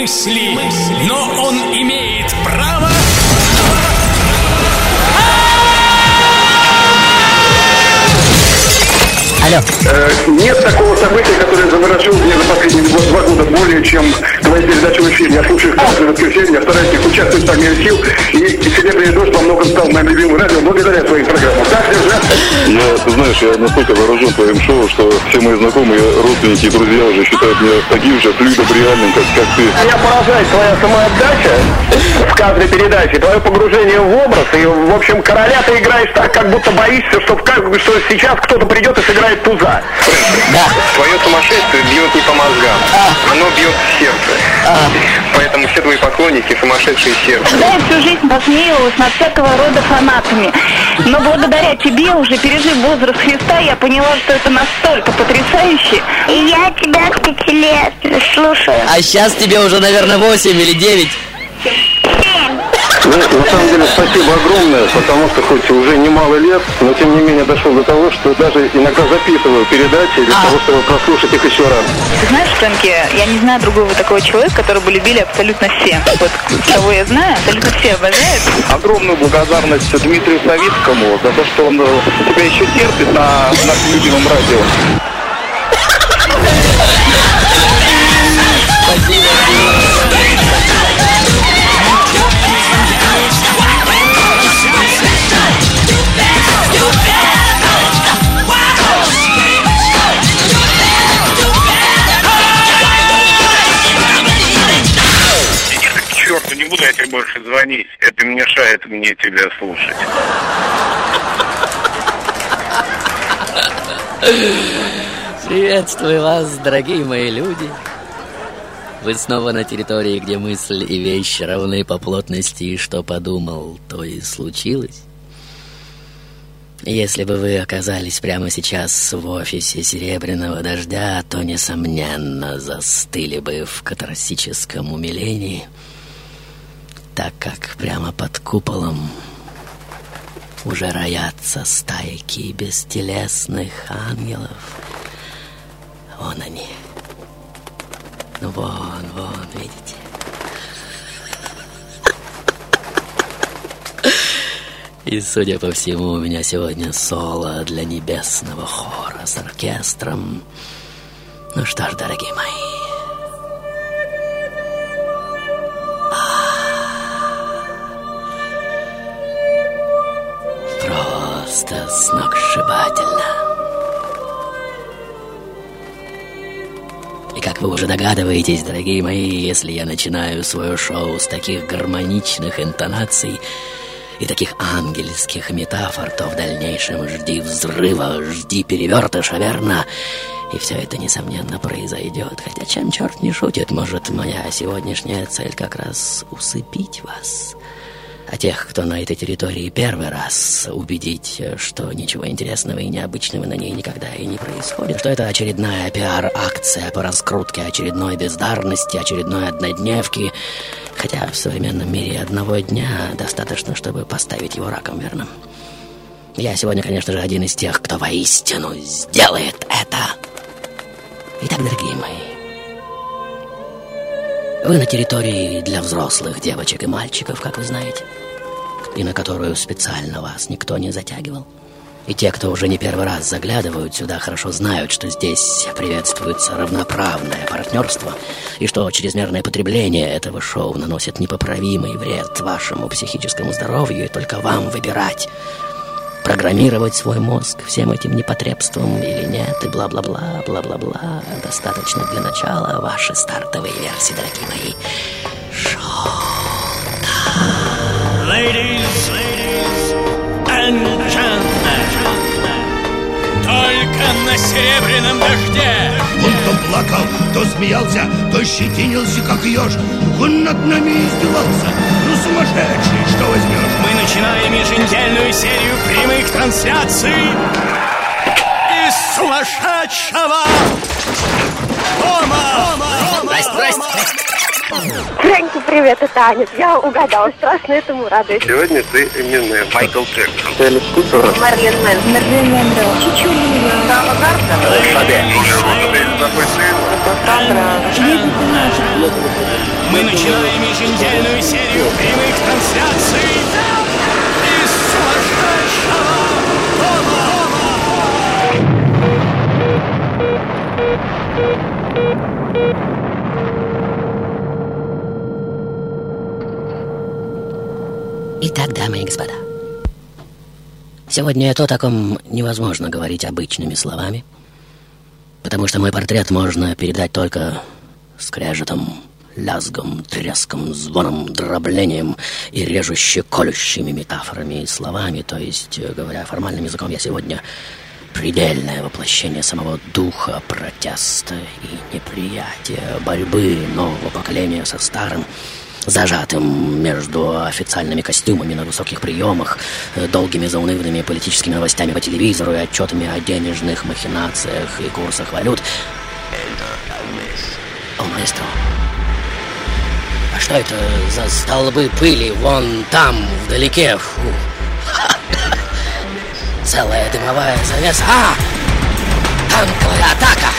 мысли, но он имеет право... Алло. Э, нет такого события, которое заворожил меня за последние два, два года более, чем твои передачи в эфире. Я слушаю каждое воскресенье, я стараюсь их участвовать по мере сил, и, и «Серебряный дождь» во многом стал моим любимым радио благодаря твоим программам. Так держать? Я, ты знаешь, я настолько вооружен твоим шоу, что все мои знакомые, родственники и друзья уже считают меня таким же флюидом реальным, как, как ты. Меня поражает твоя самоотдача в каждой передаче, твое погружение в образ, и, в общем, короля ты играешь так, как будто боишься, что, в как, что сейчас кто-то придет и сыграет туза. Да. Твое сумасшествие бьет не по мозгам, оно бьет в сердце. Поэтому все твои поклонники сумасшедшие сердце. Да, я всю жизнь посмеивалась над всякого рода фанатами. Но благодаря тебе, уже пережив возраст Христа, я поняла, что это настолько потрясающе. И я тебя с пяти лет слушаю. А сейчас тебе уже, наверное, 8 или 9. Ну, на самом деле, спасибо огромное, потому что хоть уже немало лет, но тем не менее дошел до того, что даже иногда записываю передачи для А. того, чтобы прослушать их еще раз. Ты знаешь, Фрэнки, я не знаю другого такого человека, которого бы любили абсолютно все. Вот кого я знаю, абсолютно все обожают. Огромную благодарность Дмитрию Савицкому за то, что он э, тебя еще терпит на нашем любимом радио. Буду я тебе больше звонить. Это мешает мне тебя слушать. Приветствую вас, дорогие мои люди. Вы снова на территории, где мысль и вещь равны по плотности, и что подумал, то и случилось. Если бы вы оказались прямо сейчас в офисе Серебряного Дождя, то, несомненно, застыли бы в катарсическом умилении, так как прямо под куполом уже роятся стайки бестелесных ангелов. Вон они. Ну вон, вон, видите? И, судя по всему, у меня сегодня соло для небесного хора с оркестром. Ну что ж, дорогие мои, просто сногсшибательно. И как вы уже догадываетесь, дорогие мои, если я начинаю свое шоу с таких гармоничных интонаций и таких ангельских метафор, то в дальнейшем жди взрыва, жди перевертыша, верно? И все это, несомненно, произойдет. Хотя чем черт не шутит, может, моя сегодняшняя цель как раз усыпить вас. А тех, кто на этой территории первый раз, убедить, что ничего интересного и необычного на ней никогда и не происходит. Что это очередная пиар-акция по раскрутке очередной бездарности, очередной однодневки. Хотя в современном мире одного дня достаточно, чтобы поставить его раком, верно? Я сегодня, конечно же, один из тех, кто воистину сделает это. Итак, дорогие мои, вы на территории для взрослых девочек и мальчиков, как вы знаете, и на которую специально вас никто не затягивал. И те, кто уже не первый раз заглядывают сюда, хорошо знают, что здесь приветствуется равноправное партнерство, и что чрезмерное потребление этого шоу наносит непоправимый вред вашему психическому здоровью, и только вам выбирать, программировать свой мозг всем этим непотребством или нет, и бла-бла-бла, бла-бла-бла. Достаточно для начала ваши стартовые версии, дорогие мои. Ladies, ladies and только на серебряном дожде Он то плакал, то смеялся, то щетинился, как еж. Он над нами издевался. Ну, сумасшедший, что возьмешь? мы начинаем еженедельную серию прямых трансляций из сумасшедшего дома. Здрасте, здрасте. Фрэнки, привет, это Аня. Я угадала, страшно этому радуюсь. Сегодня ты Эминем. Майкл Джексон. Мерлин Мэн. Мерлин Монро. Чичулина. Сава Мы начинаем еженедельную серию прямых трансляций из сумасшедшего Итак, дамы и господа, сегодня то, о ком невозможно говорить обычными словами, потому что мой портрет можно передать только скрежетом, лязгом, треском, звоном, дроблением и режуще-колющими метафорами и словами, то есть, э, говоря формальным языком, я сегодня предельное воплощение самого духа протеста и неприятия, борьбы нового поколения со старым, зажатым между официальными костюмами на высоких приемах, э, долгими заунывными политическими новостями по телевизору и отчетами о денежных махинациях и курсах валют. О, маэстро, а что это за столбы пыли вон там, вдалеке? Фу. Целая дымовая завеса. А! Танковая атака!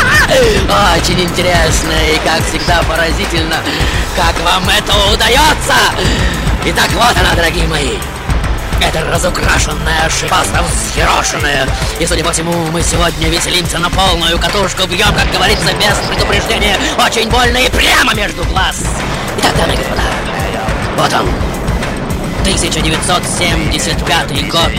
Очень интересно и, как всегда, поразительно, как вам это удается! Итак, вот она, дорогие мои. Это разукрашенная, шипастно взъерошенная. И, судя по всему, мы сегодня веселимся на полную катушку, бьем, как говорится, без предупреждения, очень больно и прямо между глаз. Итак, дамы и господа, вот он, 1975 год.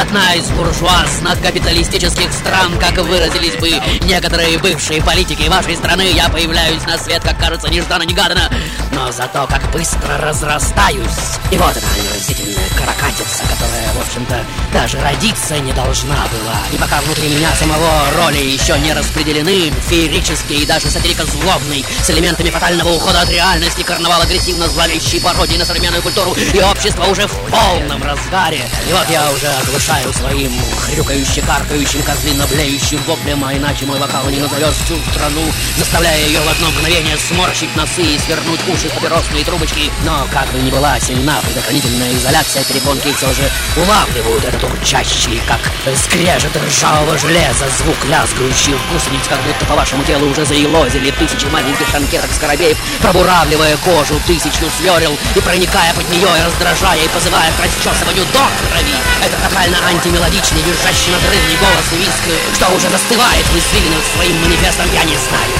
Одна из буржуазно-капиталистических стран, как выразились бы некоторые бывшие политики вашей страны, я появляюсь на свет, как кажется, нежданно-негаданно, но зато как быстро разрастаюсь. И вот она, омерзительная каракатица, которая, в общем-то, даже родиться не должна была. И пока внутри меня самого роли еще не распределены, феерический и даже сатирика злобный, с элементами фатального ухода от реальности, карнавал агрессивно зловещий пародии на современную культуру, и общество уже в полном разгаре. И вот я уже оглушаю своим хрюкающим, каркающим, козлино блеющим воплем, а иначе мой вокал не назовешь всю страну, заставляя ее в одно мгновение сморщить носы и свернуть уши в папиросные трубочки. Но как бы ни была сильна предохранительная изоляция, перепонки все же улавливают этот урчащий, как скрежет ржавого железа, звук лязгающих гусениц, как будто по вашему телу уже заелозили тысячи маленьких танкеток скоробеев, пробуравливая кожу тысячу сверил и проникая под нее и раздражая и позывая к расчесыванию до крови. Это тотально антимелодичный, визжащий надрывный голос и виск, что уже застывает в извилинах своим манифестом, я не знаю.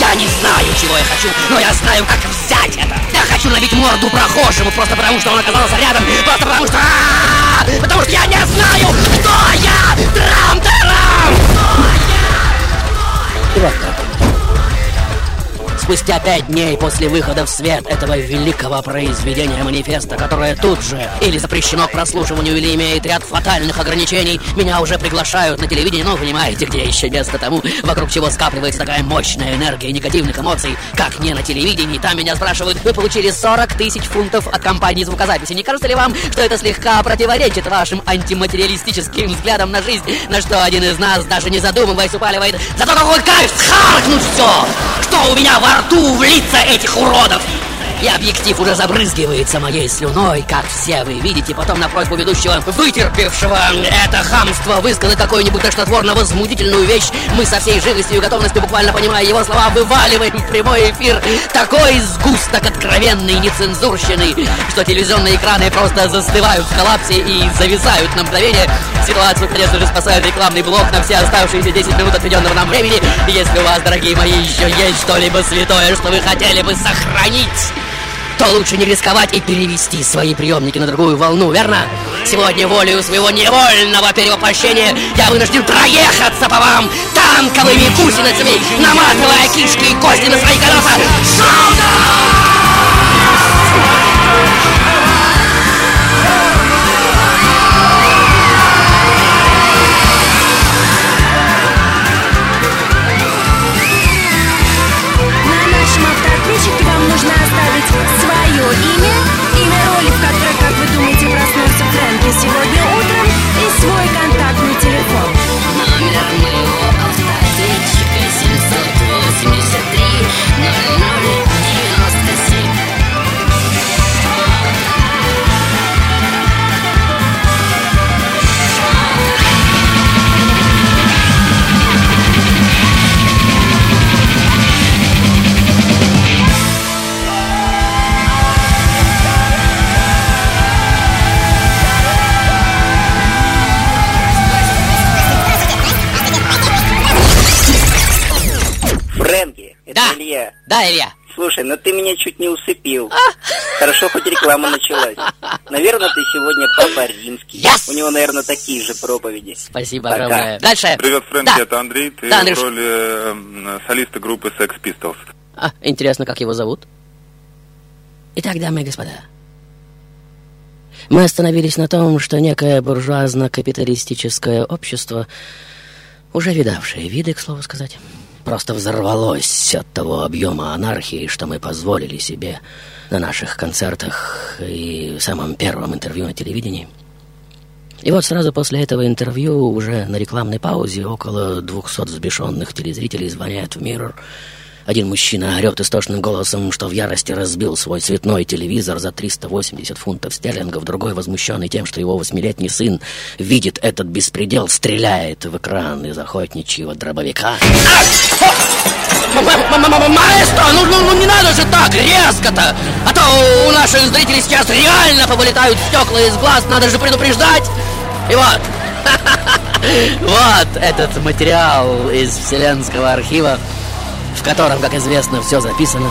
Я, я не знаю, чего я хочу, но я знаю, как взять это. Я хочу набить морду прохожему, просто потому что он оказался рядом, просто потому что... Потому что я не знаю, кто я! Трам-тарам! И вот так. Спустя пять дней после выхода в свет этого великого произведения манифеста, которое тут же или запрещено к прослушиванию, или имеет ряд фатальных ограничений, меня уже приглашают на телевидение, ну, понимаете, где еще место тому, вокруг чего скапливается такая мощная энергия негативных эмоций, как не на телевидении. Там меня спрашивают, вы получили 40 тысяч фунтов от компании звукозаписи. Не кажется ли вам, что это слегка противоречит вашим антиматериалистическим взглядам на жизнь? На что один из нас, даже не задумываясь, упаливает, зато какой кайф схаркнуть все! Что у меня во рту в лица этих уродов! И объектив уже забрызгивается моей слюной, как все вы видите. Потом на просьбу ведущего, вытерпевшего это хамство, высказать какую-нибудь тошнотворно-возмутительную вещь, мы со всей живостью и готовностью, буквально понимая его слова, вываливаем в прямой эфир такой сгусток откровенной нецензурщины, что телевизионные экраны просто застывают в коллапсе и зависают на мгновение. Ситуацию, конечно же, спасает рекламный блок на все оставшиеся 10 минут отведенного нам времени. Если у вас, дорогие мои, еще есть что-либо святое, что вы хотели бы сохранить, то лучше не рисковать и перевести свои приемники на другую волну, верно? Сегодня волею своего невольного перевоплощения я вынужден проехаться по вам танковыми гусеницами, наматывая кишки и кости на свои колеса. Автоответчике вам нужно оставить проснулся Да, Илья? Слушай, ну ты меня чуть не усыпил. Хорошо, хоть реклама началась. Наверное, ты сегодня папа римский. Yes! У него, наверное, такие же проповеди. Спасибо Пока. огромное. Дальше. Привет, Фрэнки, Да. это Андрей. Ты Да, в Андрюш. роли э, солиста группы Sex Pistols. А, интересно, как его зовут? Итак, дамы и господа, мы остановились на том, что некое буржуазно-капиталистическое общество, уже видавшее виды, к слову сказать, просто взорвалось от того объема анархии, что мы позволили себе на наших концертах и в самом первом интервью на телевидении. И вот сразу после этого интервью, уже на рекламной паузе, около 200 взбешенных телезрителей звонят в Mirror. Один мужчина орет истошным голосом, что в ярости разбил свой цветной телевизор за 380 фунтов стерлингов. Другой, возмущенный тем, что его восьмилетний сын видит этот беспредел, стреляет в экран из охотничьего дробовика. Маэстро, ну, ну, ну не надо же так резко-то! А то у наших зрителей сейчас реально повылетают стекла из глаз, надо же предупреждать! И вот, вот этот материал из Вселенского архива, в котором, как известно, все записано.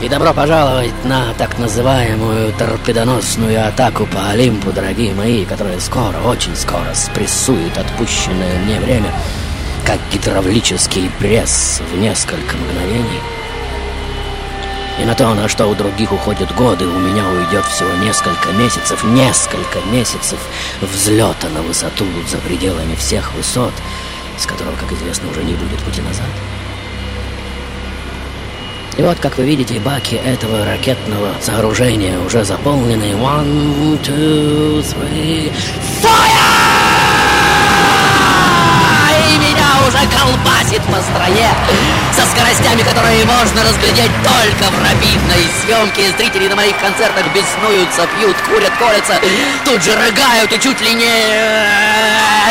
И добро пожаловать на так называемую торпедоносную атаку по Олимпу, дорогие мои, которая скоро, очень скоро спрессует отпущенное мне время, как гидравлический пресс в несколько мгновений. И на то, на что у других уходят годы, у меня уйдет всего несколько месяцев, несколько месяцев взлета на высоту за пределами всех высот, с которого, как известно, уже не будет пути назад. И вот, как вы видите, баки этого ракетного сооружения уже заполнены. One, two, three, fire! Колбасит по стране со скоростями, которые можно разглядеть только в рабитной съемке. Зрители на моих концертах беснуются, пьют, курят, колятся, тут же рыгают и чуть ли не...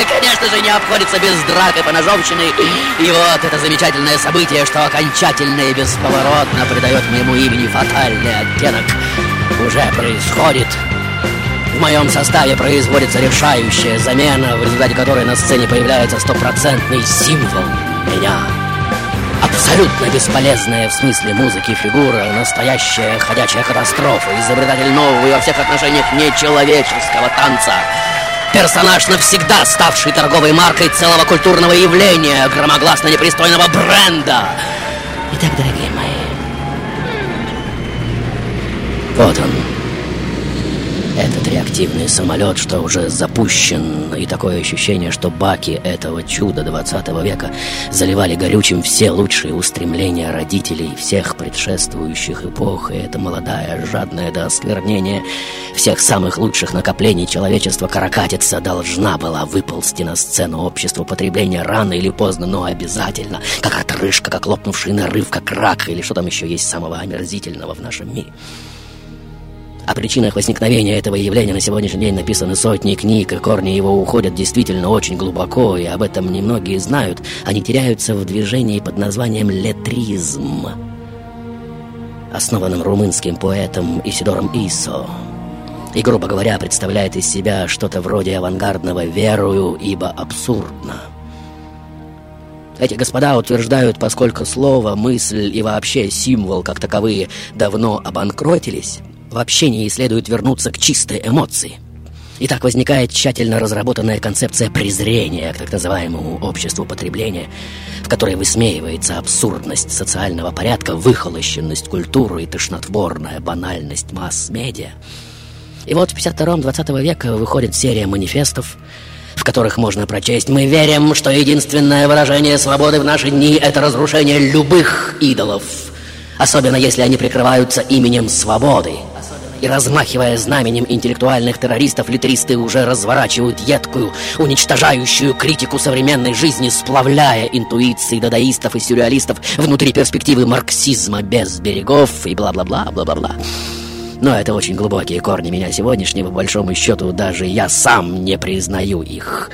Конечно же, не обходится без драк и поножовщины. И вот это замечательное событие, что окончательно и бесповоротно придает моему имени фатальный оттенок, уже происходит. Моем составе производится решающая замена, в результате которой на сцене появляется стопроцентный символ меня. Абсолютно бесполезная в смысле музыки фигура, настоящая ходячая катастрофа, изобретатель нового и во всех отношениях нечеловеческого танца. Персонаж, навсегда ставший торговой маркой целого культурного явления, громогласно непристойного бренда. Итак, дорогие мои, вот он, этот реактивный самолет, что уже запущен, и такое ощущение, что баки этого чуда 20 века заливали горючим все лучшие устремления родителей всех предшествующих эпох, и эта молодая, жадная до осквернения всех самых лучших накоплений человечества каракатица должна была выползти на сцену общества потребления рано или поздно, но обязательно, как отрыжка, как лопнувший нарыв, как рак, или что там еще есть самого омерзительного в нашем мире. О причинах возникновения этого явления на сегодняшний день написаны сотни книг, и корни его уходят действительно очень глубоко, и об этом немногие знают. Они теряются в движении под названием летризм, основанном румынским поэтом Исидором Исо. И, грубо говоря, представляет из себя что-то вроде авангардного «верую, ибо абсурдно». Эти господа утверждают, поскольку слово, мысль и вообще символ как таковые давно обанкротились, в общении следует вернуться к чистой эмоции. И так возникает тщательно разработанная концепция презрения к так называемому обществу потребления, в которой высмеивается абсурдность социального порядка, выхолощенность культуры и тошнотворная банальность масс-медиа. И вот в 52-м 20 века выходит серия манифестов, в которых можно прочесть «Мы верим, что единственное выражение свободы в наши дни – это разрушение любых идолов, особенно если они прикрываются именем свободы». И размахивая знаменем интеллектуальных террористов, литристы уже разворачивают едкую, уничтожающую критику современной жизни, сплавляя интуиции дадаистов и сюрреалистов внутри перспективы марксизма без берегов и бла-бла-бла, бла-бла-бла. Но это очень глубокие корни меня сегодняшнего, по большому счету, даже я сам не признаю их.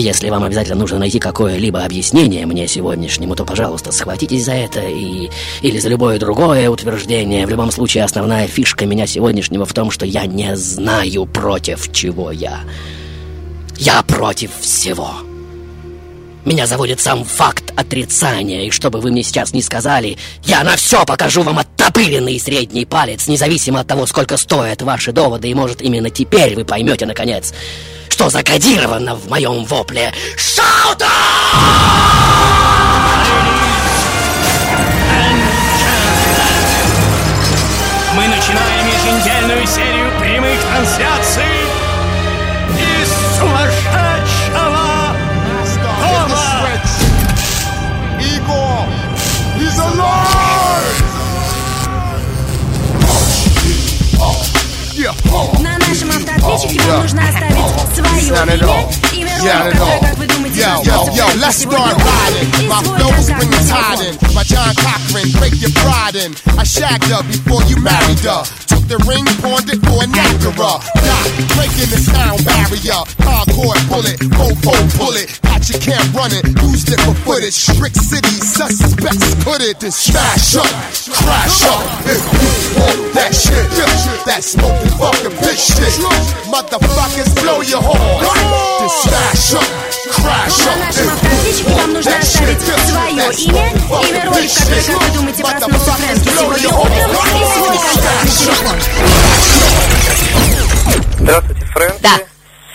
Если вам обязательно нужно найти какое-либо объяснение мне сегодняшнему, то, пожалуйста, схватитесь за это и... или за любое другое утверждение. В любом случае, основная фишка меня сегодняшнего в том, что я не знаю, против чего я. Я против всего. Меня заводит сам факт отрицания, и что бы вы мне сейчас не сказали, я на все покажу вам оттопыренный средний палец, независимо от того, сколько стоят ваши доводы, и может именно теперь вы поймете, наконец, что закодировано в моем вопле. Шаута! Мы начинаем еженедельную серию прямых трансляций нашем автоответчике вам нужно оставить свое Sound it имя, off. имя Sound роли, it которое, off. как вы думаете, Yo, проснется yo, yo, прямо let's сегодня start утром, riding. и My свой flows bring the контактный tide телефон. in. By John Cochran, break your pride in. I shagged her before you married her. Took the ring, pawned it for an Acura. Doc, breaking the sound barrier. Hardcore bullet, fofo bullet. Catch you can't run it. Used it for footage. Strict city, suspects put it. Then smash up, crash up. If you want that shit, that smoking fucking bitch shit. Motherfuckers blow your horn. Then smash up, crash На up. нашем автоответчике вам нужно оставить свое имя, имя роли, в которой, как вы думаете, проснулся Фрэнки сегодня утром, и свой контактный телефон. Здравствуйте, Фрэнки. Да.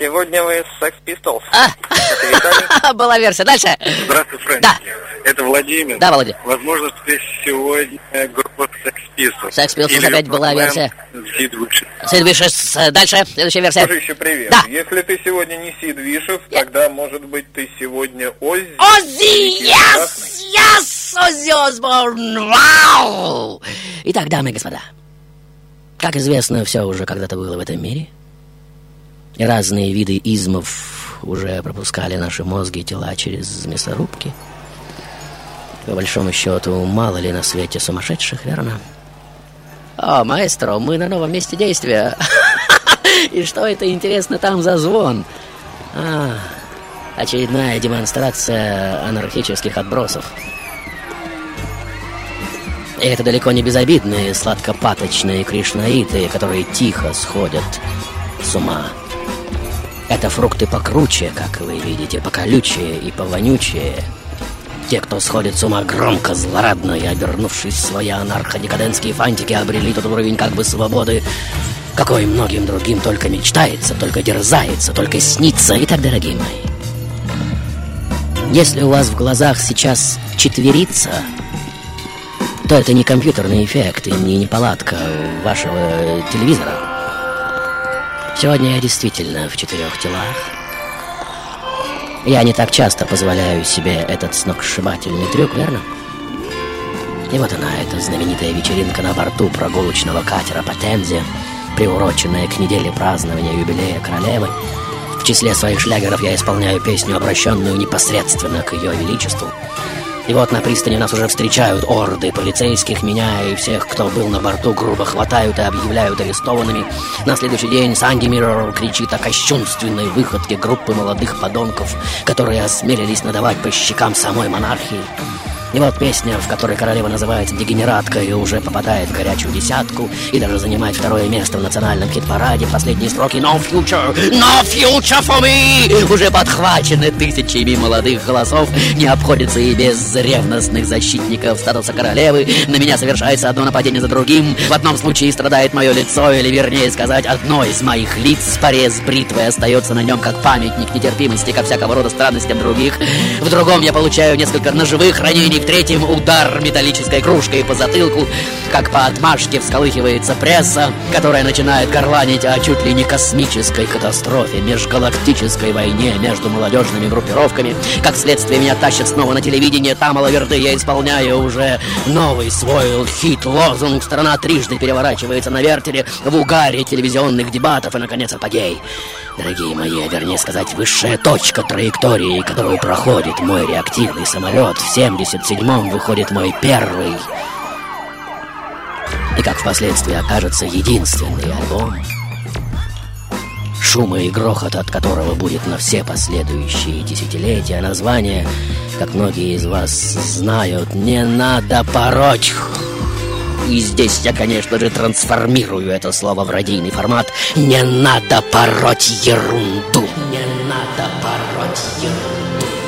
Сегодня вы с Sex Pistols. А. Была версия. Дальше. Здравствуй, Фрэнки. Да. Это Владимир. Да, Володя. Возможно, ты сегодня группа Sex Pistols. Sex Pistols Или опять была версия. Sid Vicious. Sid Vicious. Дальше. Следующая версия. Дружище, привет. Да. Если ты сегодня не Сид Вишев, тогда, может быть, ты сегодня Оззи? Оззи! Yes! Yes! Оззи Осборн! Вау! Итак, дамы и господа, как известно, все уже когда-то было в этом мире. Разные виды измов уже пропускали наши мозги и тела через мясорубки. По большому счету, мало ли на свете сумасшедших, верно? О, маэстро, мы на новом месте действия. И что это, интересно, там за звон? А, очередная демонстрация анархических отбросов. И это далеко не безобидные сладкопаточные кришнаиты, которые тихо сходят с ума. Это фрукты покруче, как вы видите, поколючее и повонючее. Те, кто сходит с ума громко, злорадно и обернувшись в свои анарходекадентские фантики, обрели тот уровень как бы свободы, какой многим другим только мечтается, только дерзается, только снится. Итак, дорогие мои, если у вас в глазах сейчас четверица, то это не компьютерный эффект и не неполадка вашего телевизора. Сегодня я действительно в четырех телах. Я не так часто позволяю себе этот сногсшибательный трюк, верно? И вот она, эта знаменитая вечеринка на борту прогулочного катера по Темзе, приуроченная к неделе празднования юбилея королевы. В числе своих шлягеров я исполняю песню, обращенную непосредственно к ее величеству. И вот на пристани нас уже встречают орды полицейских, меня и всех, кто был на борту, грубо хватают и объявляют арестованными. На следующий день Санди Миррор кричит о кощунственной выходке группы молодых подонков, которые осмелились надавать по щекам самой монархии. И вот песня, в которой королева называется «Дегенераткой» и уже попадает в горячую десятку и даже занимает второе место в национальном хит-параде. Последние строки «No future! No future for me!» уже подхвачены тысячами молодых голосов. Не обходится и без ревностных защитников статуса королевы. На меня совершается одно нападение за другим. В одном случае страдает мое лицо, или вернее сказать, одно из моих лиц. Порез бритвы остается на нем как памятник нетерпимости ко всякого рода странностям других. В другом я получаю несколько ножевых ранений в третьем удар металлической кружкой по затылку, как по отмашке всколыхивается пресса, которая начинает горланить о чуть ли не космической катастрофе, межгалактической войне между молодежными группировками. Как следствие меня тащат снова на телевидение, там Алаверды я исполняю уже новый свой хит-лозунг. Страна трижды переворачивается на вертеле в угаре телевизионных дебатов и, наконец, апогей. Дорогие мои, вернее сказать, высшая точка траектории, которую проходит мой реактивный самолет. В 77-м выходит мой первый и, как впоследствии окажется, единственный альбом, шума и грохот от которого будет на все последующие десятилетия. Название, как многие из вас знают, «Не надо пороть». И здесь я, конечно же, трансформирую это слово в радийный формат. Не надо пороть ерунду. Не надо пороть ерунду.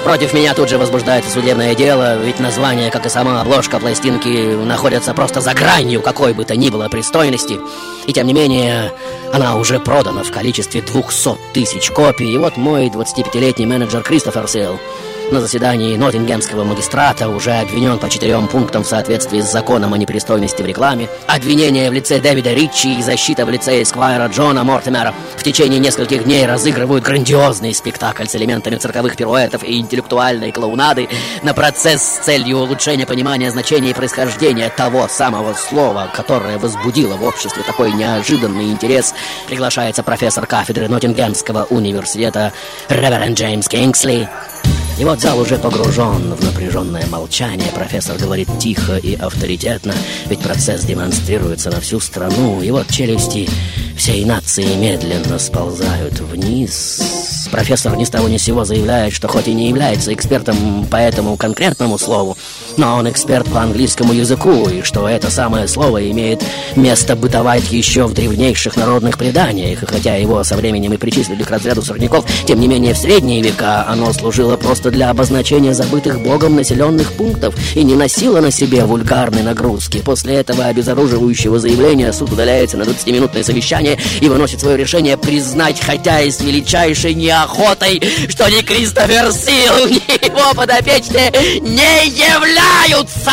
Против меня тут же возбуждается судебное дело, ведь название, как и сама обложка пластинки, находятся просто за гранью какой бы то ни было пристойности. И тем не менее, она уже продана в количестве 200 тысяч копий. И вот мой 25-летний менеджер Кристофер Силл на заседании Ноттингемского магистрата уже обвинен по четырем пунктам в соответствии с законом о непристойности в рекламе, обвинение в лице Дэвида Ричи и защита в лице Эсквайра Джона Мортимера в течение нескольких дней разыгрывают грандиозный спектакль с элементами цирковых пируэтов и интеллектуальной клоунады на процесс с целью улучшения понимания значения и происхождения того самого слова, которое возбудило в обществе такой неожиданный интерес, приглашается профессор кафедры Ноттингемского университета Реверенд Джеймс Кингсли, и вот зал уже погружен в напряженное молчание. Профессор говорит тихо и авторитетно, ведь процесс демонстрируется на всю страну. И вот челюсти всей нации медленно сползают вниз. Профессор ни с того ни с сего заявляет, что хоть и не является экспертом по этому конкретному слову, но он эксперт по английскому языку, и что это самое слово имеет место бытовать еще в древнейших народных преданиях. И хотя его со временем и причислили к разряду сорняков, тем не менее в средние века оно служило просто для обозначения забытых богом населенных пунктов и не носило на себе вульгарной нагрузки. После этого обезоруживающего заявления суд удаляется на 20-минутное совещание и выносит свое решение признать, хотя и с величайшей неохотой, что ни Кристофер Сил, ни его подопечные не являются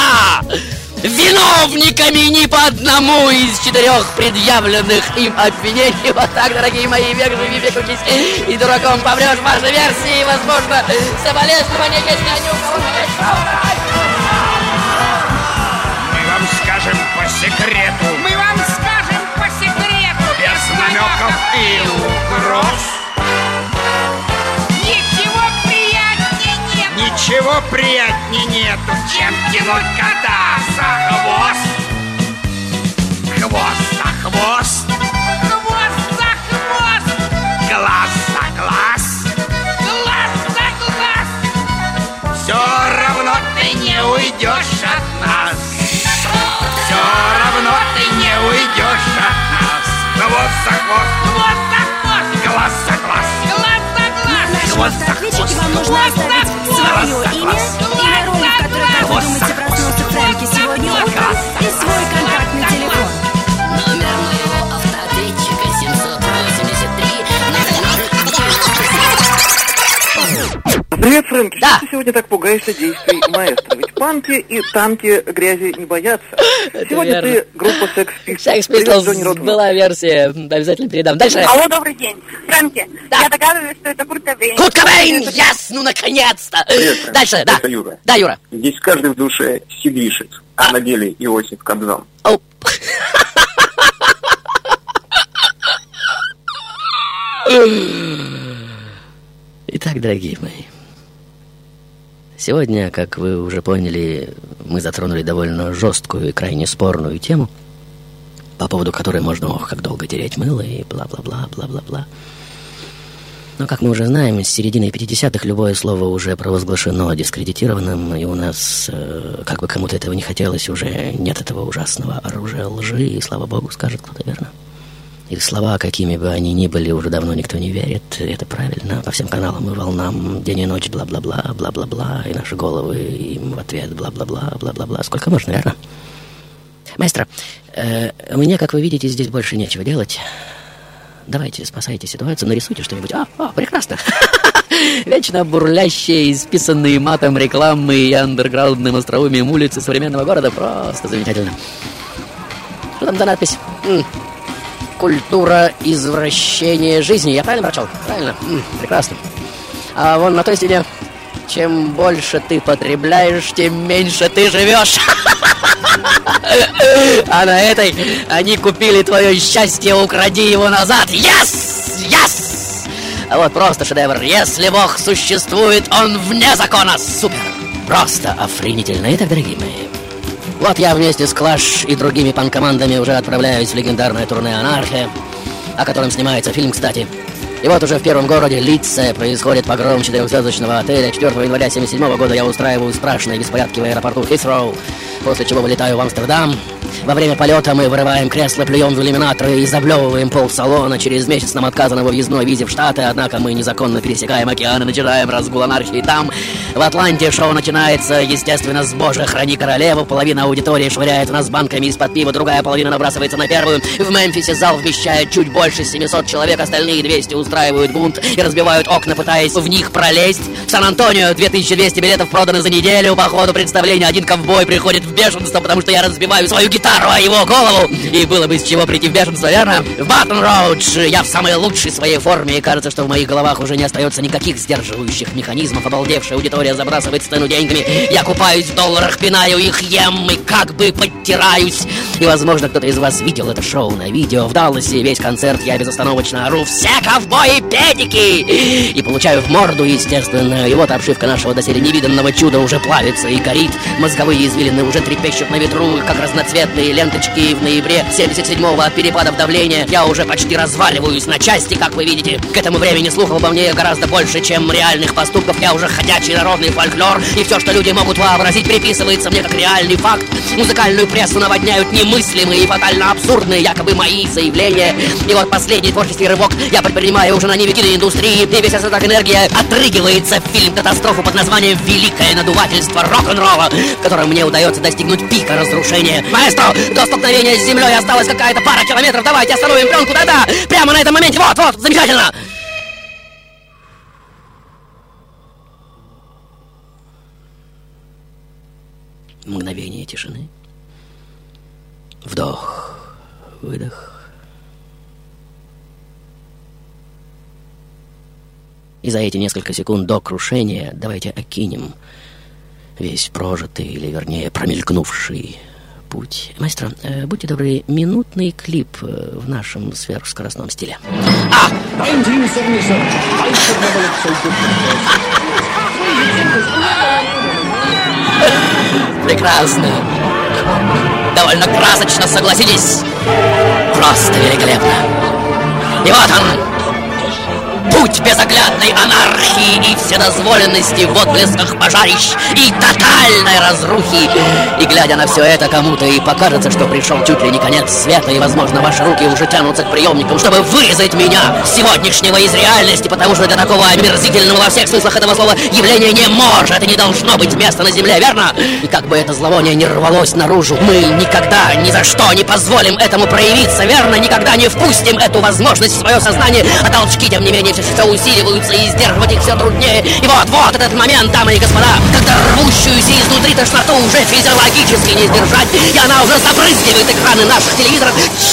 виновниками ни по одному из четырех предъявленных им обвинений. Вот так, дорогие мои, век живи, век учись, и дураком помрешь. Ваши версии, возможно, соболезнования, если они у кого Мы и угроз. Ничего приятнее нет. Ничего приятнее нету, чем тянуть кота за хвост. Хвост за хвост, Хвост за хвост. глаз за глаз. Глаз за глаз. Все равно ты не уйдешь Хвост за хвост, Хвост за хвост. глаз за глаз. Глаз за глаз. Наши Хвост за автоответчики вам нужно оставить свое имя, имя роли, в которой, как вы думаете, проснулся Фрэнки сегодня утром, и свой контактный Привет, Фрэнки. Да. Что ты сегодня так пугаешься действий маэстро? Ведь панки и танки грязи не боятся. сегодня верно. ты группа Sex Pistols. Sex Pistols была версия, обязательно передам. Дальше. Алло, добрый день. Фрэнки, я догадываюсь, что это Курт Кобейн. Курт Кобейн, yes, ну наконец-то. Привет, Дальше, да. Это Юра. Да, Юра. Здесь каждый в душе сидишит, а на деле Иосиф Кобзон. Оп. Итак, дорогие мои, сегодня, как вы уже поняли, мы затронули довольно жесткую и крайне спорную тему, по поводу которой можно, ох, как долго тереть мыло и бла-бла-бла, бла-бла-бла. Но, как мы уже знаем, с середины 50-х любое слово уже провозглашено дискредитированным, и у нас, э, как бы кому-то этого не хотелось, уже нет этого ужасного оружия лжи, и, слава богу, скажет кто-то верно. И слова, какими бы они ни были, уже давно никто не верит. Это правильно. По всем каналам и волнам день и ночь бла-бла-бла, бла-бла-бла, и наши головы им в ответ бла-бла-бла, бла-бла-бла. Сколько можно, верно? Маэстро, э, мне, как вы видите, здесь больше нечего делать. Давайте, спасайте ситуацию, нарисуйте что-нибудь. А, а, прекрасно. Вечно бурлящие, исписанные матом рекламы и андерграундным остроумием улицы современного города. Просто замечательно. Что там за надпись? Культура извращения жизни. Я правильно прочел? Правильно. М, прекрасно. А вон на той стене. Чем больше ты потребляешь, тем меньше ты живешь. А на этой они купили твое счастье, укради его назад. Yes! Yes! Вот просто шедевр. Если Бог существует, он вне закона. Супер! Просто охренительно. Итак, дорогие мои, вот я вместе с Клаш и другими панкомандами уже отправляюсь в легендарное турне «Анархия», о котором снимается фильм, кстати. И вот уже в первом городе Литце происходит погром четырехзвездочного отеля. 4 января 1977 года я устраиваю страшные беспорядки в аэропорту Хисроу. после чего вылетаю в Амстердам. Во время полета мы вырываем кресло, плюем в иллюминаторы и заблевываем пол салона. Через месяц нам отказано во въездной визе в Штаты, однако мы незаконно пересекаем океан и начинаем разгул анархии там. В Атланте шоу начинается, естественно, с «Боже, храни королеву». Половина аудитории швыряет в нас банками из-под пива, другая половина набрасывается на первую. В Мемфисе зал вмещает чуть больше 700 человек, остальные 200 устраивают бунт и разбивают окна, пытаясь в них пролезть. В Сан-Антонио 2200 билетов проданы за неделю. По ходу представления один ковбой приходит в бешенство, потому что я разбиваю свою гитару о его голову. И было бы с чего прийти в бешенство, верно? В Батон-Руж я в самой лучшей своей форме, и кажется, что в моих головах уже не остается никаких сдерживающих механизмов. Обалдевшая аудитория забрасывает сцену деньгами. Я купаюсь в долларах, пинаю их, ем и как бы подтираюсь. И, возможно, кто-то из вас видел это шоу на видео. В Далласе весь концерт я безостановочно ору «Все ковбои педики!» И получаю в морду, естественно. И вот обшивка нашего доселе невиданного чуда уже плавится и горит. Мозговые извилины уже трепещут на ветру, как разноцветные ленточки в ноябре 77-го от перепадов давления. Я уже почти разваливаюсь на части, как вы видите. К этому времени слухов обо мне гораздо больше, чем реальных поступков. Я уже ходячий народный фольклор, и все, что люди могут вообразить, приписывается мне как реальный факт. Музыкальную прессу наводняют немыслимые и фатально абсурдные якобы мои заявления. И вот последний творческий рывок я предпринимаю уже на ниве киноиндустрии, весь остаток энергия отрыгивается в фильм «Катастрофу» под названием «Великое надувательство рок-н-ролла», в котором мне удается достигнуть пика разрушения. Маэстро, до столкновения с землей осталась какая-то пара километров. Давайте остановим пленку, да-да, прямо на этом моменте. Вот, вот, замечательно. Мгновение тишины. Вдох, выдох. И за эти несколько секунд до крушения давайте окинем весь прожитый, или вернее промелькнувший путь. Маэстро, э, будьте добры, минутный клип э, в нашем сверхскоростном стиле. А! 1977. I should never look so good for Прекрасно. Довольно красочно, согласитесь. Просто великолепно. И вот он, Путь безоглядной анархии и вседозволенности в отблесках пожарищ и тотальной разрухи. И глядя на все это, кому-то и покажется, что пришел чуть ли не конец света, и, возможно, ваши руки уже тянутся к приемникам, чтобы вырезать меня сегодняшнего из реальности, потому что для такого омерзительного во всех смыслах этого слова явления не может и не должно быть места на земле, верно? И как бы это зловоние не рвалось наружу, мы никогда, ни за что не позволим этому проявиться, верно? Никогда не впустим эту возможность в свое сознание, а толчки, тем не менее, все, все усиливаются и сдерживать их все труднее. И вот, вот этот момент, дамы и господа, когда рвущуюся изнутри тошноту уже физиологически не сдержать, и она уже забрызгивает экраны наших телевизоров.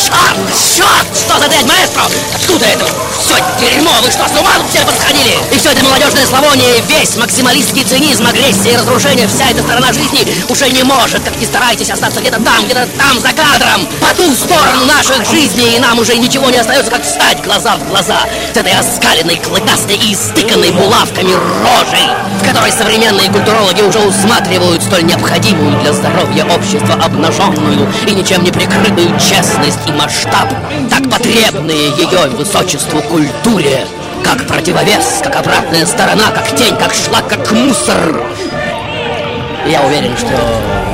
Черт, черт, что за дрянь, маэстро? Откуда это? Все дерьмо, вы что, с ума все подсходили? И все это молодежное славоние, весь максималистский цинизм, агрессия и разрушение, вся эта сторона жизни уже не может, как ни старайтесь, остаться где-то там, где-то там, за кадром, по ту сторону наших жизней, и нам уже ничего не остается, как встать глаза в глаза с этой оскаленной, клыкастой и истыканной булавками рожей, в которой современные культурологи уже усматривают столь необходимую для здоровья общества обнаженную и ничем не прикрытую честность и масштаб, так потребные ее высочеству культуре, как противовес, как обратная сторона, как тень, как шлак, как мусор. Я уверен, что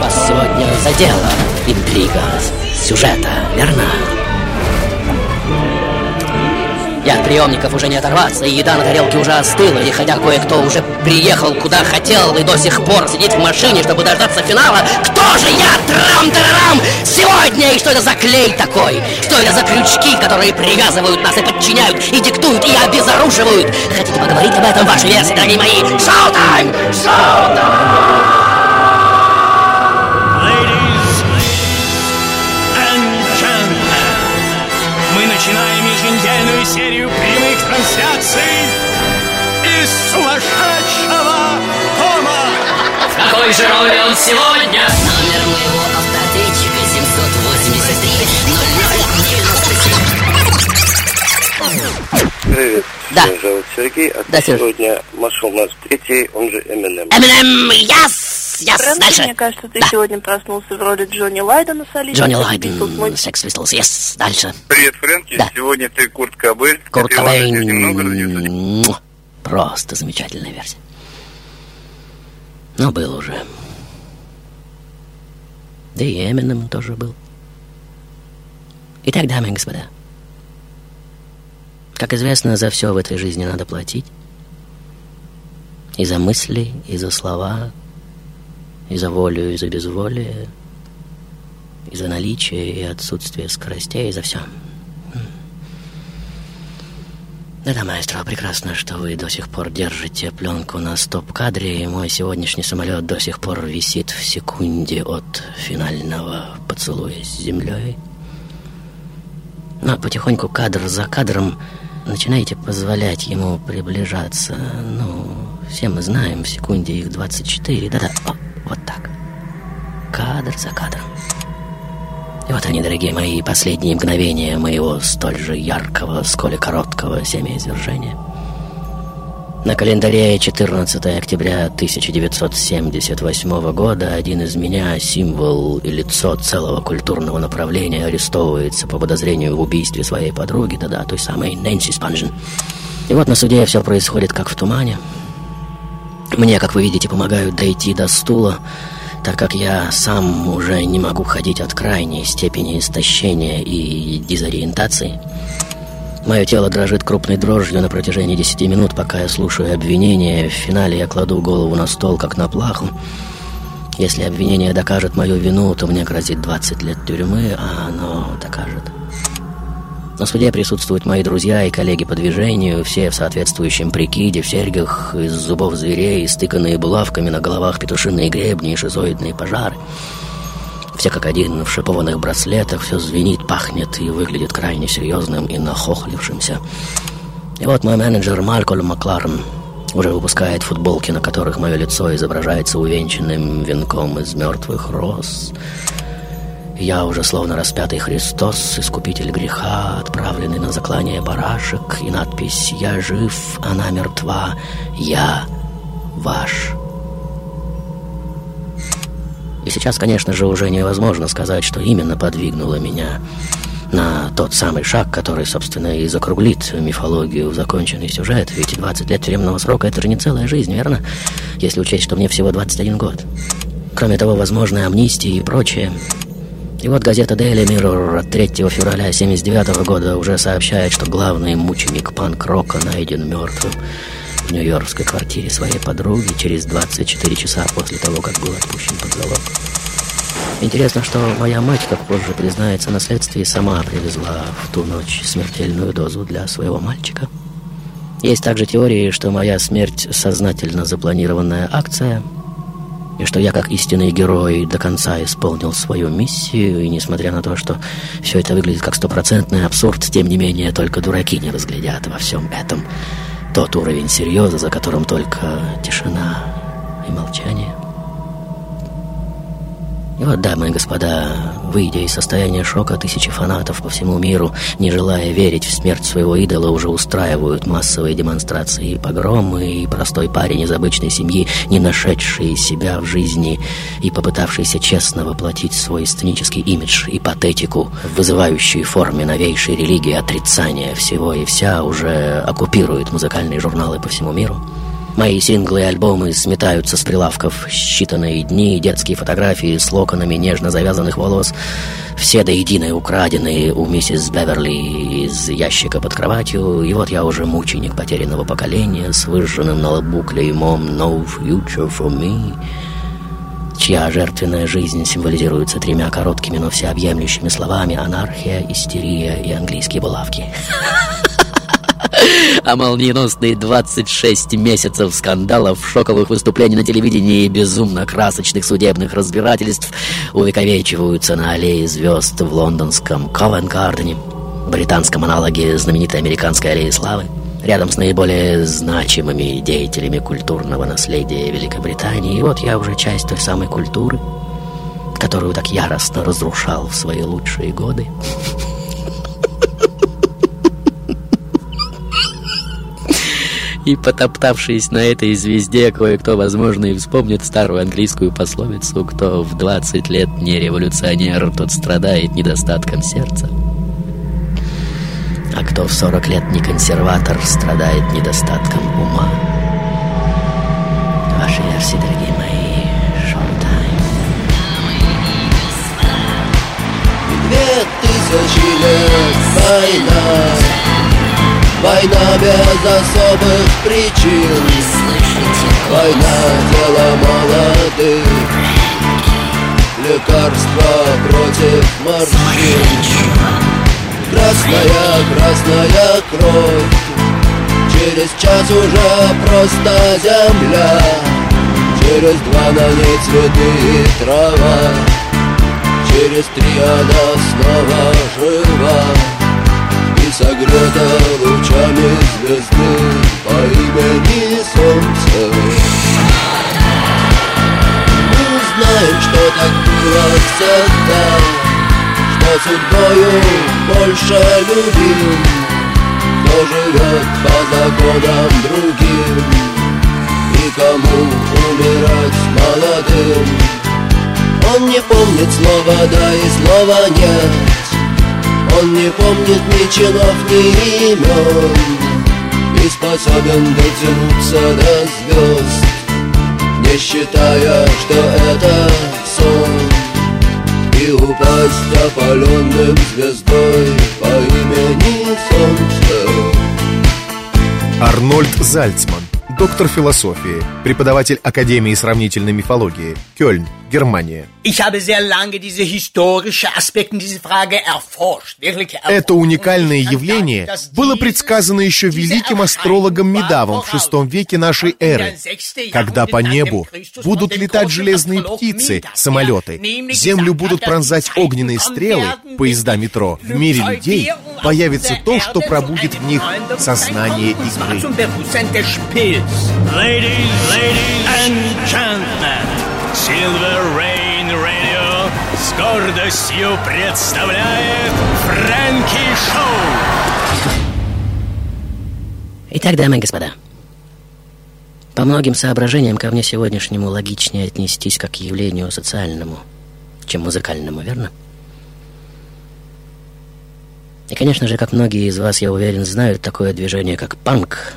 вас сегодня задела интрига сюжета, верно? И от приемников уже не оторваться, и еда на тарелке уже остыла, и хотя кое-кто уже приехал куда хотел и до сих пор сидит в машине, чтобы дождаться финала, кто же я, трам-тарарам, сегодня? И что это за клей такой? Что это за крючки, которые привязывают нас и подчиняют, и диктуют, и обезоруживают? Хотите поговорить об этом, ваши версии, дорогие мои? Шоу-тайм! Шоу-тайм! Какой же роли он сегодня? Номер моего автоответчика 783 Привет, Да. меня зовут Сергей, а Да, сегодня маршал нас третий, он же Эминем. Эминем, яс, Фрэнк, дальше. Мне кажется, ты сегодня проснулся в роли Джонни Лайдена солиста. Джонни Лайден, Sex Pistols, yes, дальше. Привет, Фрэнки. Да. Сегодня ты Курт Кобейн. Курт Кобейн. Просто замечательная версия. Но был уже. Да и Эмином тоже был. Итак, дамы и господа, как известно, за все в этой жизни надо платить. И за мысли, и за слова, и за волю, и за безволие, и за наличие, и отсутствие скоростей, и за все. Да-да, маэстро, прекрасно, что вы до сих пор держите пленку на стоп-кадре, и мой сегодняшний самолет до сих пор висит в секунде от финального поцелуя с землей. Но потихоньку кадр за кадром начинаете позволять ему приближаться. Ну, все мы знаем, в секунде их 24. Да-да, вот так. Кадр за кадром. И вот они, дорогие мои, последние мгновения моего столь же яркого, сколь и короткого семяизвержения. На календаре 14 октября 1978 года один из меня, символ и лицо целого культурного направления, арестовывается по подозрению в убийстве своей подруги, да-да, той самой Нэнси Спанжен. И вот на суде все происходит как в тумане. Мне, как вы видите, помогают дойти до стула, так как я сам уже не могу ходить от крайней степени истощения и дезориентации. Мое тело дрожит крупной дрожью на протяжении десяти минут, пока я слушаю обвинения. В финале я кладу голову на стол, как на плаху. Если обвинение докажет мою вину, то мне грозит 20 лет тюрьмы, а оно докажет. На суде присутствуют мои друзья и коллеги по движению, все в соответствующем прикиде, в серьгах, из зубов зверей, стыканные булавками на головах петушиные гребни и шизоидные пожары. Все как один в шипованных браслетах, все звенит, пахнет и выглядит крайне серьезным и нахохлившимся. И вот мой менеджер Малькольм Макларен уже выпускает футболки, на которых мое лицо изображается увенчанным венком из мертвых роз. Я уже словно распятый Христос, искупитель греха, отправленный на заклание барашек, и надпись «Я жив, она мертва, я ваш». И сейчас, конечно же, уже невозможно сказать, что именно подвигнуло меня на тот самый шаг, который, собственно, и закруглит мифологию в законченный сюжет. Ведь 20 лет тюремного срока — это же не целая жизнь, верно? Если учесть, что мне всего 21 год. Кроме того, возможны амнистии и прочее. И вот газета Daily Mirror от 3 февраля 79 года уже сообщает, что главный мученик панк-рока найден мертвым в нью-йоркской квартире своей подруги через 24 часа после того, как был отпущен под залог. Интересно, что моя мать, как позже признается на следствии, сама привезла в ту ночь смертельную дозу для своего мальчика. Есть также теории, что моя смерть сознательно запланированная акция, и что я, как истинный герой, до конца исполнил свою миссию, и несмотря на то, что все это выглядит как стопроцентный абсурд, тем не менее только дураки не разглядят во всем этом тот уровень серьеза, за которым только тишина и молчание. И вот, дамы и господа, выйдя из состояния шока, тысячи фанатов по всему миру, не желая верить в смерть своего идола, уже устраивают массовые демонстрации и погромы, и простой парень из обычной семьи, не нашедший себя в жизни и попытавшийся честно воплотить свой сценический имидж и патетику, в форме новейшей религии отрицания всего и вся, уже оккупирует музыкальные журналы по всему миру. Мои синглы и альбомы сметаются с прилавков. Считанные дни, детские фотографии с локонами нежно завязанных волос, все до единой украденные у миссис Беверли из ящика под кроватью, и вот я уже мученик потерянного поколения с выжженным на лбу клеймом «No future for me», чья жертвенная жизнь символизируется тремя короткими, но всеобъемлющими словами «анархия», «истерия» и «английские булавки». А молниеносные 26 месяцев скандалов, шоковых выступлений на телевидении и безумно красочных судебных разбирательств увековечиваются на аллее звезд в лондонском Ковен-Гардене, британском аналоге знаменитой американской аллеи славы, рядом с наиболее значимыми деятелями культурного наследия Великобритании. И вот я уже часть той самой культуры, которую так яростно разрушал в свои лучшие годы. И потоптавшись на этой звезде, кое-кто, возможно, и вспомнит старую английскую пословицу «Кто в 20 лет не революционер, тот страдает недостатком сердца». А кто в 40 лет не консерватор, страдает недостатком ума. Ваши версии, дорогие мои, шоу-тайм. тысячи лет война Война без особых причин. Война дело молодых. Лекарство против морщин. Красная, красная кровь. Через час уже просто земля. Через два на ней цветы и трава. Через три она снова жива согрета лучами звезды По имени Солнце. Мы знаем, что так было всегда Что судьбою больше любим Кто живет по законам другим И кому умирать молодым. Он не помнит слова «да» и слова «нет» Он не помнит ни чинов, ни имен И способен дотянуться до звезд Не считая, что это сон. И упасть опаленным звездой По имени Солнце. Арнольд Зальцман, доктор философии, преподаватель Академии сравнительной мифологии, Кёльн, Германия. Это уникальное явление было предсказано еще великим астрологом Медавом в VI веке нашей эры, когда по небу будут летать железные птицы, самолеты, землю будут пронзать огненные стрелы, поезда метро. В мире людей появится то, что пробудит в них сознание игры. Ladies, ladies and gentlemen, Silver Rain Radio с гордостью представляет Фрэнки Шоу. Итак, дамы и господа, по многим соображениям ко мне сегодняшнему логичнее отнестись как к явлению социальному, чем музыкальному, верно? И, конечно же, как многие из вас, я уверен, знают, такое движение, как панк,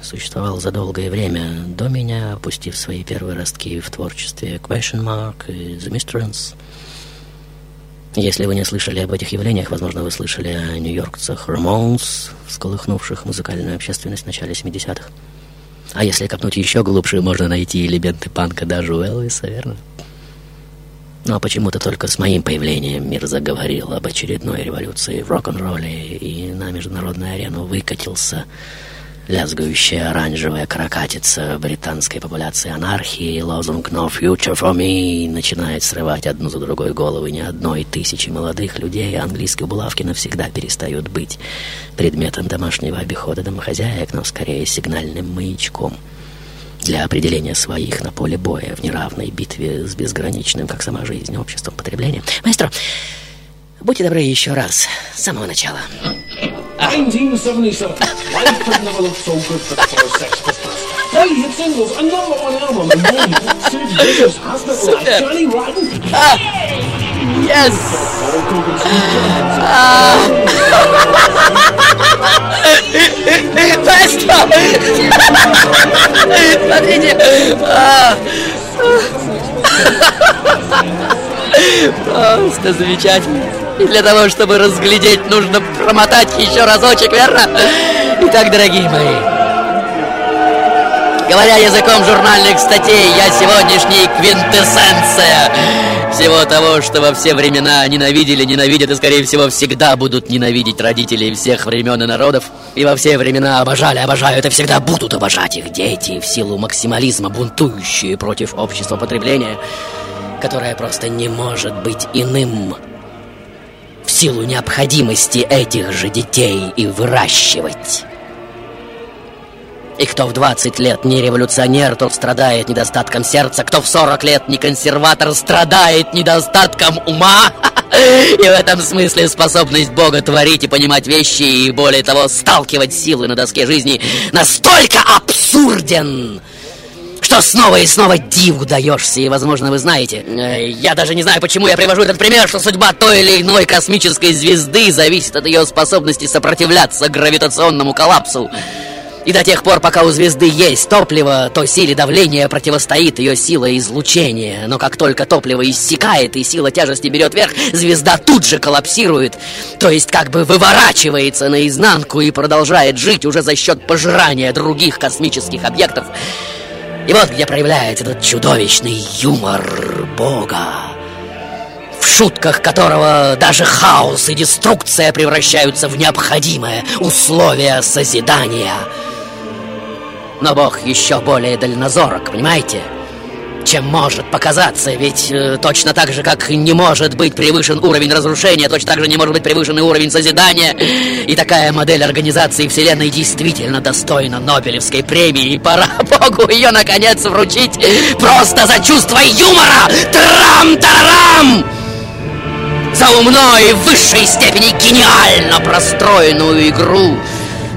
существовал за долгое время до меня, опустив свои первые ростки в творчестве Question Mark и The Mistress. Если вы не слышали об этих явлениях, возможно, вы слышали о нью-йоркцах Ramones, всколыхнувших музыкальную общественность в начале 70-х. А если копнуть еще глубже, можно найти элементы панка даже у Элвиса, верно? Но почему-то только с моим появлением мир заговорил об очередной революции в рок-н-ролле и на международную арену выкатился лязгающая оранжевая каракатица британской популяции анархии, лозунг «No future for me» начинает срывать одну за другой головы. Не одной тысячи молодых людей, а английские булавки навсегда перестают быть предметом домашнего обихода домохозяек, но скорее сигнальным маячком для определения своих на поле боя в неравной битве с безграничным, как сама жизнь, обществом потребления. Маэстро, будьте добры еще раз, с самого начала. 1977, life could never look so good for the first Sex Pistols. Three hit singles, a number one album, and more than Sid Vicious, Hospital Life, Johnny Rotten. Yes! Смотрите! Просто замечательно. И для того, чтобы разглядеть, нужно промотать еще разочек, верно? Итак, дорогие мои, говоря языком журнальных статей, я сегодняшний квинтэссенция всего того, что во все времена ненавидели, ненавидят и, скорее всего, всегда будут ненавидеть родителей всех времен и народов. И во все времена обожали, обожают и всегда будут обожать их дети в силу максимализма, бунтующие против общества потребления, которое просто не может быть иным в силу необходимости этих же детей и выращивать. И кто в 20 лет не революционер, тот страдает недостатком сердца. Кто в 40 лет не консерватор, страдает недостатком ума. И в этом смысле способность Бога творить и понимать вещи, и более того, сталкивать силы на доске жизни настолько абсурден, что снова и снова диву даешься, и, возможно, вы знаете. э, Я даже не знаю, почему я привожу этот пример, что судьба той или иной космической звезды зависит от ее способности сопротивляться гравитационному коллапсу. И до тех пор, пока у звезды есть топливо, то силе давления противостоит ее сила излучения. Но как только топливо иссякает и сила тяжести берет верх, звезда тут же коллапсирует. То есть как бы выворачивается наизнанку и продолжает жить уже за счет пожирания других космических объектов. И вот где проявляется этот чудовищный юмор Бога в шутках которого даже хаос и деструкция превращаются в необходимое условие созидания. Но Бог еще более дальнозорок, понимаете? Чем может показаться, ведь э, точно так же, как не может быть превышен уровень разрушения, точно так же не может быть превышен и уровень созидания. И такая модель организации Вселенной действительно достойна Нобелевской премии. И пора Богу ее, наконец, вручить просто за чувство юмора! Трам-тарам! За умной и в высшей степени гениально простроенную игру.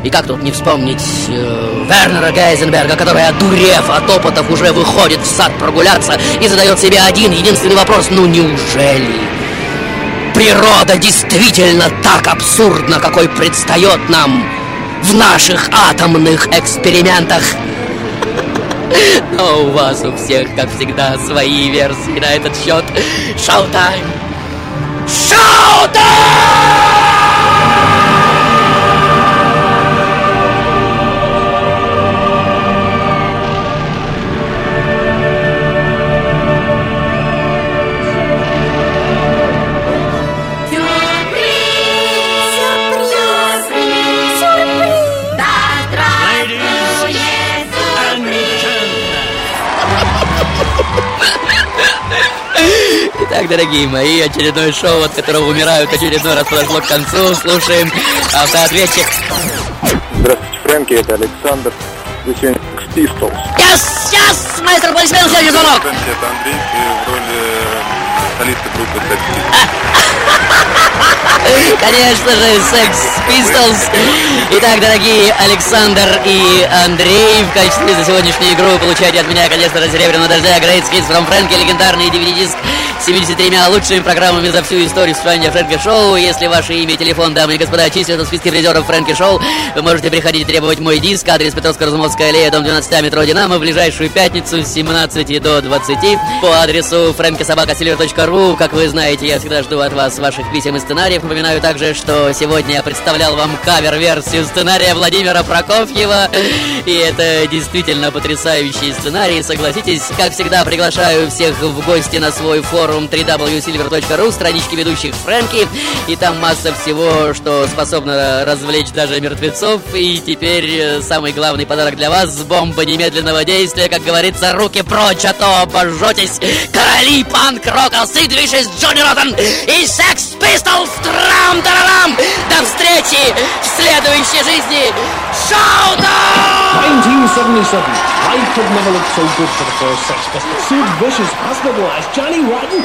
И как тут не вспомнить э, Вернера Гейзенберга, который, одурев от опытов, уже выходит в сад прогуляться и задает себе один единственный вопрос. Ну неужели природа действительно так абсурдна, какой предстает нам в наших атомных экспериментах? Но у вас у всех, как всегда, свои версии на этот счет. Шоу-тайм! Итак, дорогие мои, очередное шоу, от которого умирают, очередной раз подошло к концу. Слушаем автоответчик. Здравствуйте, Фрэнки, это Александр. Вы сегодня Sex Pistols. Сейчас, сейчас, маэстро, аплодисменты, следующий звонок. Это Андрей, ты в роли э, солиста группы Sex Конечно же, Sex Pistols. Итак, дорогие Александр и Андрей, в качестве за сегодняшнюю игру получаете от меня, конечно же, Серебряного дождя, Great Hits from Frankie, легендарный DVD-диск 73 лучшими программами за всю историю существования Фрэнки Шоу. Если ваше имя и телефон, дамы и господа, числятся в списке призеров Фрэнки Шоу, вы можете приходить и требовать мой диск, адрес Петровско-Разумовская аллея, дом 12, метро Динамо, в ближайшую пятницу с 17 до 20 по адресу frankisabakasilver.ru. Как вы знаете, я всегда жду от вас ваших писем и сценариев. Напоминаю также, что сегодня я представлял вам кавер-версию сценария Владимира Прокофьева. И это действительно потрясающий сценарий. Согласитесь, как всегда, приглашаю всех в гости на свой форум www.silver.ru, странички ведущих Фрэнки. И там масса всего, что способно развлечь даже мертвецов. И теперь э, самый главный подарок для вас – бомба немедленного действия. Как говорится, руки прочь, а то обожжетесь. Короли панк-рока, Сид Вишес, Джонни Роттен и Секс Пистолс, трам-тарарам! До встречи в следующей жизни! Шоу-даун! 1977. Life had never looked so good for the first Sex Pistols. Sid Vicious hospitalized Johnny Rotten.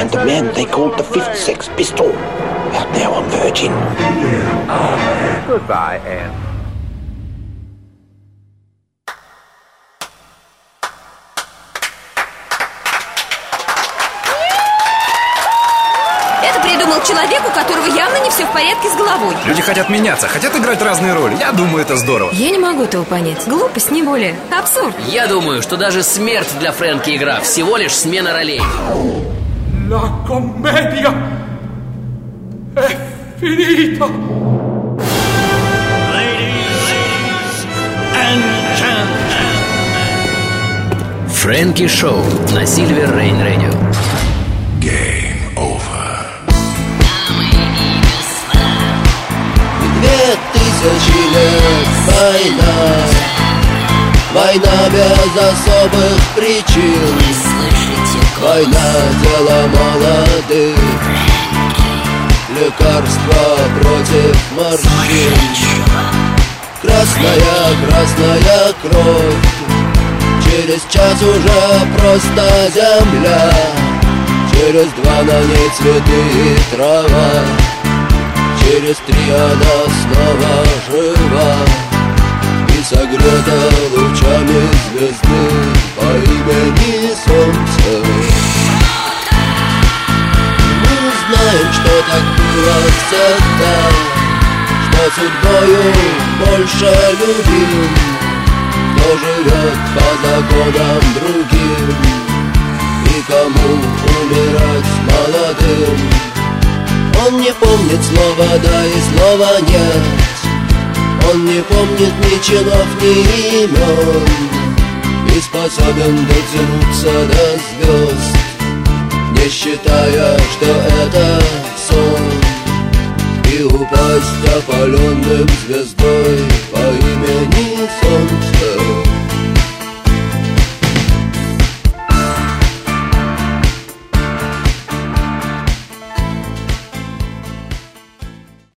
and the man they called the Fifth Sex Pistol are now on Virgin. Goodbye, Anne. Это придумал человек, у которого явно не все в порядке с головой. Люди хотят меняться, хотят играть разные роли. Я думаю, это здорово. Я не могу этого понять. Глупость, не более. Абсурд. Я думаю, что даже смерть для Фрэнки игра всего лишь смена ролей. La commedia è finita. Фрэнки Шоу на Сильвер Рейн Радио Две тысячи лет война. Война без особых причин Война дело молодых Лекарство против морщин. Красная, красная кровь. Через час уже просто земля. Через два на ней цветы и трава. Через три она снова жива согрета лучами звезды По имени Солнце Мы знаем, что так было всегда Что судьбою больше любим Кто живет по законам другим И кому умирать молодым. Он не помнит слова «да» и слова «нет» Он не помнит ни чинов, ни имен И способен дотянуться до звезд Не считая, что это сон. И упасть опаленным звездой По имени Солнце